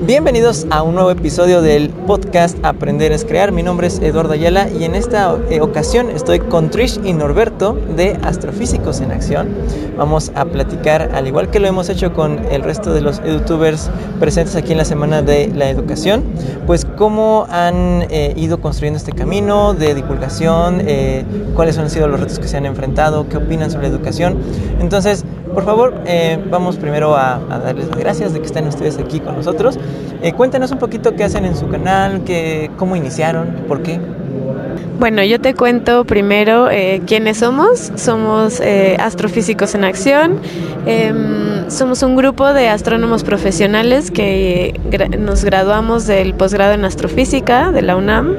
Bienvenidos a un nuevo episodio del podcast Aprender es Crear. Mi nombre es Eduardo Ayala y en esta eh, ocasión estoy con Trish y Norberto de Astrofísicos en Acción. Vamos a platicar, al igual que lo hemos hecho con el resto de los youtubers presentes aquí en la Semana de la Educación, pues cómo han eh, ido construyendo este camino de divulgación, eh, cuáles han sido los retos que se han enfrentado, qué opinan sobre la educación. Entonces, por favor, vamos primero a, darles las gracias de que estén ustedes aquí con nosotros. Eh, cuéntanos un poquito qué hacen en su canal, qué, cómo iniciaron, por qué. Bueno, yo te cuento primero eh, quiénes somos. Somos Astrofísicos en Acción. Em, somos un grupo de astrónomos profesionales que nos graduamos del posgrado en astrofísica de la UNAM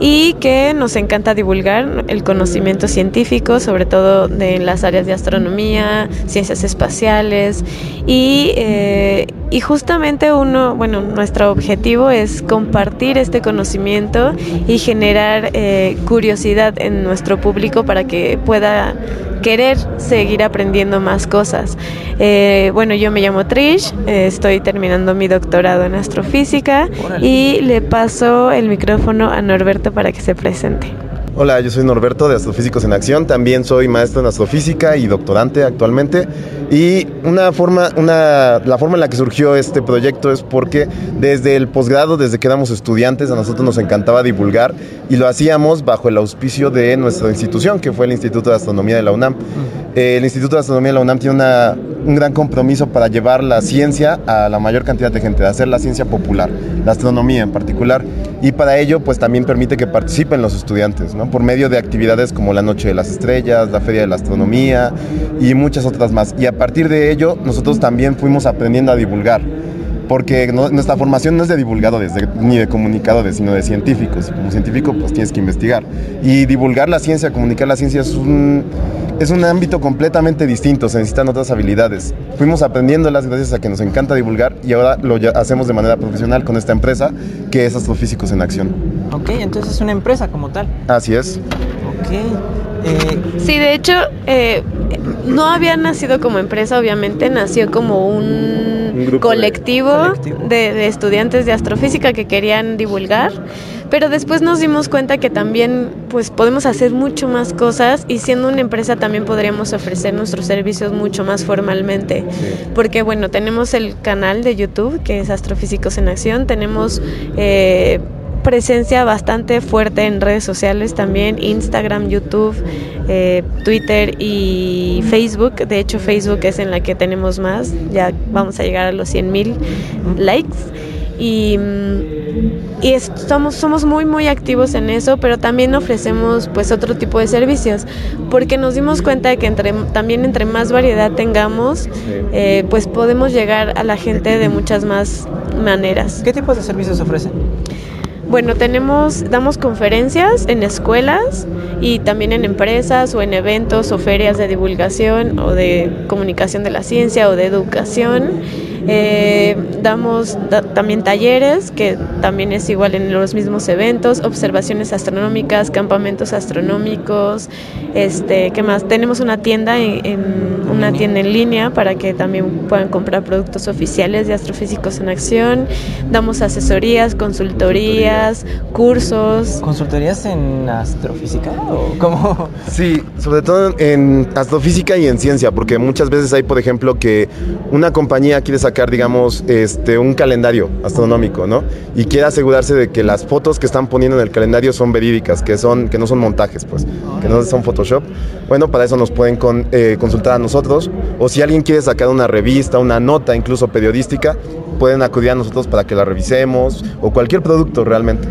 y que nos encanta divulgar el conocimiento científico, sobre todo de las áreas de astronomía, ciencias espaciales y, eh, y justamente uno, bueno, nuestro objetivo es compartir este conocimiento y generar eh, curiosidad en nuestro público para que pueda querer seguir aprendiendo más cosas. Eh, bueno, yo me llamo Trish, eh, estoy terminando mi doctorado en astrofísica y le paso el micrófono a Norberto para que se presente. Hola, yo soy Norberto de Astrofísicos en Acción, también soy maestro en astrofísica y doctorante actualmente. Y una forma, una, la forma en la que surgió este proyecto es porque desde el posgrado, desde que éramos estudiantes, a nosotros nos encantaba divulgar y lo hacíamos bajo el auspicio de nuestra institución, que fue el Instituto de Astronomía de la UNAM. el Instituto de Astronomía de la UNAM tiene una, un gran compromiso para llevar la ciencia a la mayor cantidad de gente, de hacer la ciencia popular, la astronomía en particular. Y para ello, pues también permite que participen los estudiantes, ¿no? por medio de actividades como la Noche de las Estrellas, la Feria de la Astronomía y muchas otras más. Y a partir de ello, nosotros también fuimos aprendiendo a divulgar porque nuestra formación no es de divulgadores ni de comunicadores, sino de científicos. Como científico, pues tienes que investigar. Y divulgar la ciencia, comunicar la ciencia es un, es un ámbito completamente distinto, se necesitan otras habilidades. Fuimos aprendiéndolas gracias a que nos encanta divulgar y ahora lo hacemos de manera profesional con esta empresa que es Astrofísicos en Acción. Ok, entonces es una empresa como tal. Así es. Ok. Eh, sí, de hecho, eh, no había nacido como empresa, obviamente, nació como un, colectivo, de, estudiantes de astrofísica que querían divulgar, pero después nos dimos cuenta que también pues podemos hacer mucho más cosas y siendo una empresa también podríamos ofrecer nuestros servicios mucho más formalmente, porque bueno, tenemos el canal de YouTube que es Astrofísicos en Acción, tenemos... Eh, presencia bastante fuerte en redes sociales también, Instagram, YouTube, eh, Twitter y Facebook. De hecho, Facebook es en la que tenemos más, ya vamos a llegar a los 100 mil likes. Y, mm, y estamos, somos muy muy activos en eso, pero también ofrecemos pues otro tipo de servicios, porque nos dimos cuenta de que entre, también entre más variedad tengamos, eh, pues podemos llegar a la gente de muchas más maneras. ¿Qué tipos de servicios ofrecen? Bueno, tenemos, damos conferencias en escuelas y también en empresas o en eventos o ferias de divulgación o de comunicación de la ciencia o de educación. Eh, damos también talleres, que también es igual en los mismos eventos, observaciones astronómicas, campamentos astronómicos, este, ¿qué más? Tenemos una tienda en, una tienda en línea para que también puedan comprar productos oficiales de astrofísicos en acción. Damos asesorías, consultorías, cursos. ¿Consultorías en astrofísica o cómo? Sí, sobre todo en astrofísica y en ciencia, porque muchas veces hay, por ejemplo, que una compañía quiere sacar digamos, este, un calendario astronómico, ¿no? Y quiere asegurarse de que las fotos que están poniendo en el calendario son verídicas, que, son, que no son montajes, pues, que no son Photoshop. Bueno, para eso nos pueden eh, consultar a nosotros. O si alguien quiere sacar una revista, una nota, incluso periodística, pueden acudir a nosotros para que la revisemos o cualquier producto realmente.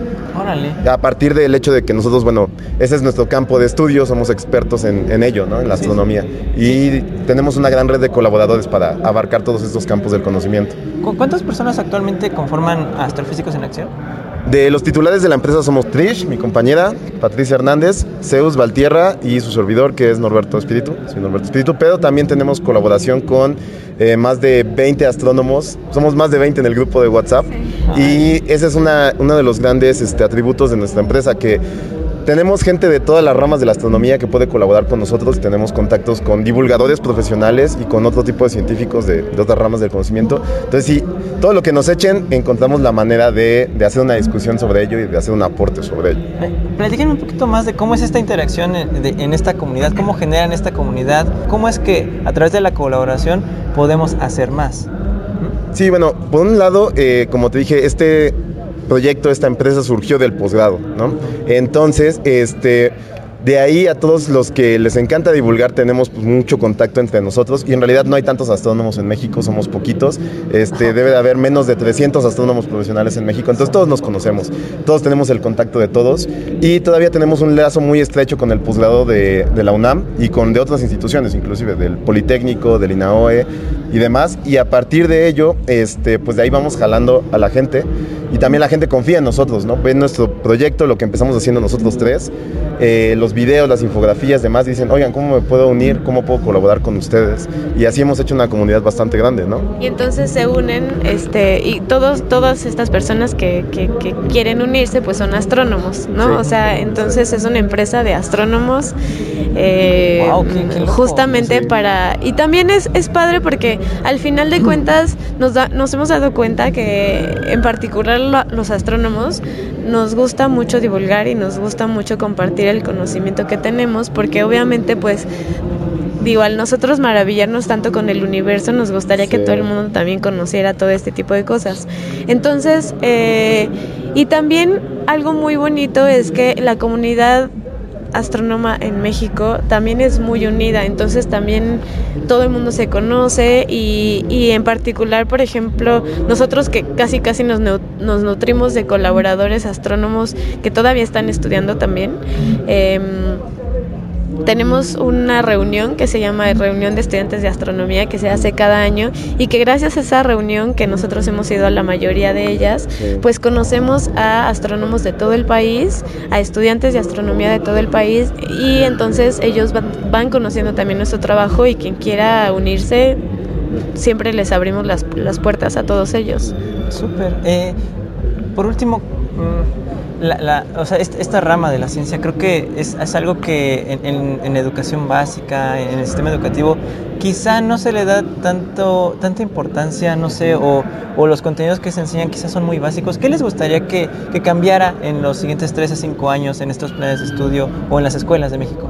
A partir del hecho de que nosotros, bueno, ese es nuestro campo de estudio, somos expertos en, ello, ¿no? En la astronomía. Y tenemos una gran red de colaboradores para abarcar todos estos campos del conocimiento. ¿Cuántas personas actualmente conforman Astrofísicos en Acción? De los titulares de la empresa somos Trish, mi compañera, Patricia Hernández, Zeus Valtierra y su servidor que es Norberto Espíritu, soy Norberto Espíritu, pero también tenemos colaboración con eh, más de 20 astrónomos, somos más de 20 en el grupo de WhatsApp. Y ese es una, uno de los grandes este, atributos de nuestra empresa que tenemos gente de todas las ramas de la astronomía que puede colaborar con nosotros. Tenemos contactos con divulgadores profesionales y con otro tipo de científicos de, otras ramas del conocimiento. Entonces, sí, todo lo que nos echen, encontramos la manera de, hacer una discusión sobre ello y de hacer un aporte sobre ello. Eh, platíquenme un poquito más de cómo es esta interacción en, esta comunidad, cómo generan esta comunidad, cómo es que a través de la colaboración podemos hacer más. Sí, bueno, por un lado, eh, como te dije, este proyecto, esta empresa surgió del posgrado, ¿no? Entonces, este de ahí a todos los que les encanta divulgar tenemos pues, mucho contacto entre nosotros y en realidad no hay tantos astrónomos en México, somos poquitos. Este, debe de haber menos de 300 astrónomos profesionales en México, entonces todos nos conocemos, todos tenemos el contacto de todos y todavía tenemos un lazo muy estrecho con el posgrado de, de la UNAM y con de otras instituciones, inclusive del Politécnico, del INAOE y demás. Y a partir de ello, este, pues de ahí vamos jalando a la gente y también la gente confía en nosotros, ¿no? Ven nuestro proyecto, lo que empezamos haciendo nosotros tres, eh, los videos, las infografías, demás, dicen, oigan, ¿cómo me puedo unir? ¿Cómo puedo colaborar con ustedes? Y así hemos hecho una comunidad bastante grande, ¿no? Y entonces se unen, este, y todos, todas estas personas que, que, quieren unirse, pues son astrónomos, ¿no? O sea, entonces es una empresa de astrónomos, eh, justamente para... Y también es, es padre porque al final de cuentas nos, da, nos hemos dado cuenta que en particular los astrónomos nos gusta mucho divulgar y nos gusta mucho compartir el conocimiento que tenemos porque obviamente pues digo, al nosotros maravillarnos tanto con el universo, nos gustaría que todo el mundo también conociera todo este tipo de cosas. Entonces, eh, y también algo muy bonito es que la comunidad astrónoma en México también es muy unida, entonces también todo el mundo se conoce y, y en particular, por ejemplo, nosotros que casi casi nos, nos nutrimos de colaboradores astrónomos que todavía están estudiando también. Eh, tenemos una reunión que se llama Reunión de Estudiantes de Astronomía que se hace cada año y que gracias a esa reunión que nosotros hemos ido a la mayoría de ellas, pues conocemos a astrónomos de todo el país, a estudiantes de astronomía de todo el país y entonces ellos van, conociendo también nuestro trabajo y quien quiera unirse, siempre les abrimos las, las puertas a todos ellos. Súper. Eh, por último, mm, la, o sea, esta, rama de la ciencia creo que es, algo que en, educación básica, en el sistema educativo, quizá no se le da tanto, tanta importancia, no sé, o, los contenidos que se enseñan quizás son muy básicos. ¿Qué les gustaría que, cambiara en los siguientes 3 a 5 años en estos planes de estudio o en las escuelas de México?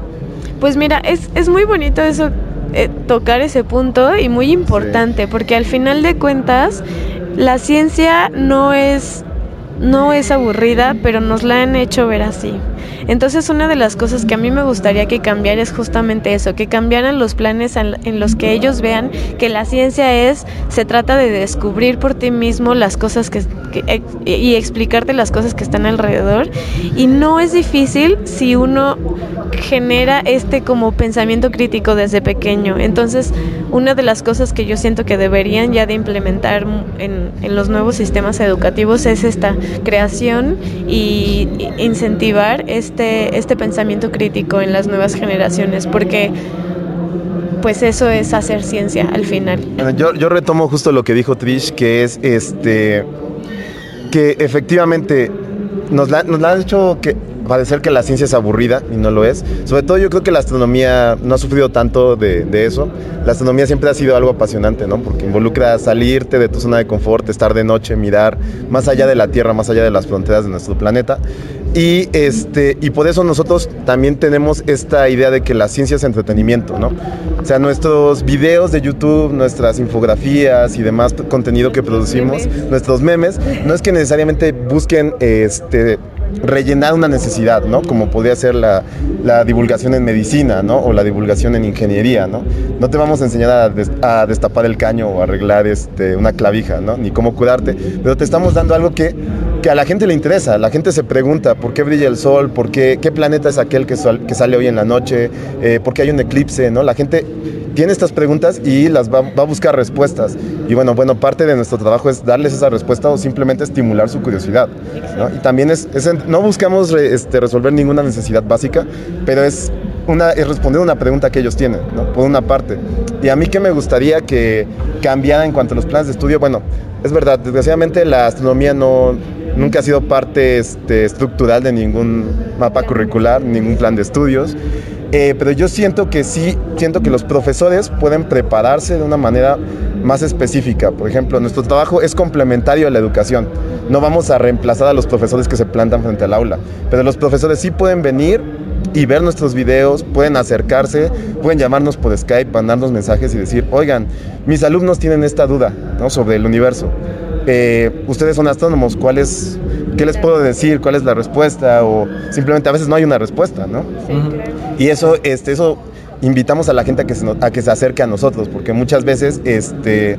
Pues mira, es, es muy bonito eso, eh, tocar ese punto y muy importante, porque al final de cuentas, la ciencia no es no es aburrida, pero nos la han hecho ver así. Entonces una de las cosas que a mí me gustaría que cambiara es justamente eso, que cambiaran los planes en los que ellos vean que la ciencia es, se trata de descubrir por ti mismo las cosas que, y explicarte las cosas que están alrededor. Y no es difícil si uno genera este como pensamiento crítico desde pequeño. Entonces, una de las cosas que yo siento que deberían ya de implementar en, en los nuevos sistemas educativos es esta creación y incentivar este, este pensamiento crítico en las nuevas generaciones, porque pues eso es hacer ciencia al final. yo, yo retomo justo lo que dijo Trish, que es este que efectivamente nos la, nos la han hecho que parecer que la ciencia es aburrida y no lo es. Sobre todo yo creo que la astronomía no ha sufrido tanto de, eso. La astronomía siempre ha sido algo apasionante, ¿no? Porque involucra salirte de tu zona de confort, estar de noche, mirar más allá de la Tierra, más allá de las fronteras de nuestro planeta. Y, este, y por eso nosotros también tenemos esta idea de que la ciencia es entretenimiento, ¿no? O sea, nuestros videos de YouTube, nuestras infografías y demás contenido que producimos, nuestros memes, no es que necesariamente busquen este, rellenar una necesidad, ¿no? Como podría ser la, divulgación en medicina, ¿no? O la divulgación en ingeniería, ¿no? No te vamos a enseñar a, destapar el caño o arreglar este, una clavija, ¿no? Ni cómo curarte, pero te estamos dando algo que, que a la gente le interesa. La gente se pregunta por qué brilla el sol, por qué, qué planeta es aquel que, que sale hoy en la noche, eh, por qué hay un eclipse, ¿no? La gente tiene estas preguntas y las va, a buscar respuestas. Y bueno, bueno, parte de nuestro trabajo es darles esa respuesta o simplemente estimular su curiosidad. Y también es, no buscamos este, resolver ninguna necesidad básica, pero es, una, es responder una pregunta que ellos tienen, por una parte. Y a mí que me gustaría que cambiara en cuanto a los planes de estudio, bueno, es verdad, desgraciadamente la astronomía no, nunca ha sido parte este, estructural de ningún mapa curricular, ningún plan de estudios. Eh, pero yo siento que sí, siento que los profesores pueden prepararse de una manera más específica. Por ejemplo, nuestro trabajo es complementario a la educación. No vamos a reemplazar a los profesores que se plantan frente al aula, pero los profesores sí pueden venir y ver nuestros videos, pueden acercarse, pueden llamarnos por Skype, mandarnos mensajes y decir, oigan, mis alumnos tienen esta duda ¿no? sobre el universo. Eh, ustedes son astrónomos, ¿cuál es, ¿qué les puedo decir? ¿Cuál es la respuesta? O simplemente a veces no hay una respuesta, ¿no? Y eso, este, eso invitamos a la gente a que se, a que se acerque a nosotros, porque muchas veces, este,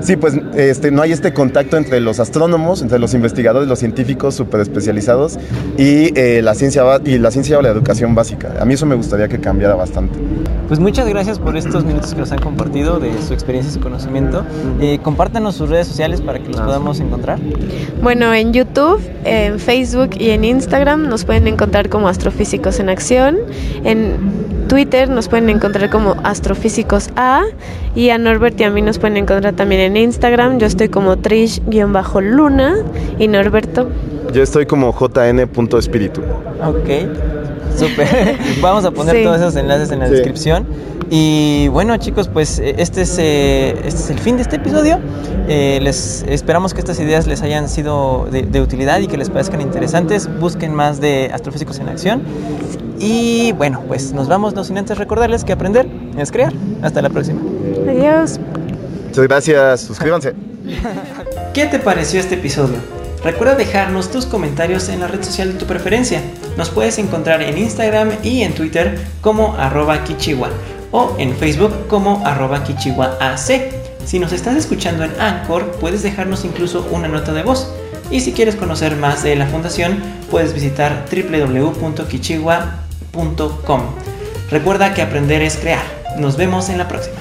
sí, pues este, no hay este contacto entre los astrónomos, entre los investigadores, los científicos súper especializados y, eh, la ciencia, y la ciencia o la educación básica. A mí eso me gustaría que cambiara bastante. Pues muchas gracias por estos minutos que nos han compartido de su experiencia y su conocimiento. Eh, compártanos sus redes sociales para que los podamos encontrar. Bueno, en YouTube, en Facebook y en Instagram nos pueden encontrar como Astrofísicos en Acción. En Twitter nos pueden encontrar como Astrofísicos A y a Norbert y a mí nos pueden encontrar también en Instagram. Yo estoy como Trish-Luna y Norberto. Yo estoy como jn.espíritu. Ok, súper. Vamos a poner todos esos enlaces en la descripción. Y bueno chicos, pues eh, este es, eh, este es el fin de este episodio. Eh, les esperamos que estas ideas les hayan sido de, de, utilidad y que les parezcan interesantes. Busquen más de Astrofísicos en Acción. Y bueno, pues nos vamos, no sin antes recordarles que aprender es crear. Hasta la próxima. Adiós. Muchas gracias, suscríbanse. ¿Qué te pareció este episodio? Recuerda dejarnos tus comentarios en la red social de tu preferencia. Nos puedes encontrar en Instagram y en Twitter como arroba kichiwa o en Facebook como arroba kichiwaac. Si nos estás escuchando en Anchor, puedes dejarnos incluso una nota de voz. Y si quieres conocer más de la fundación, puedes visitar www.kichiwa.com. Recuerda que aprender es crear. Nos vemos en la próxima.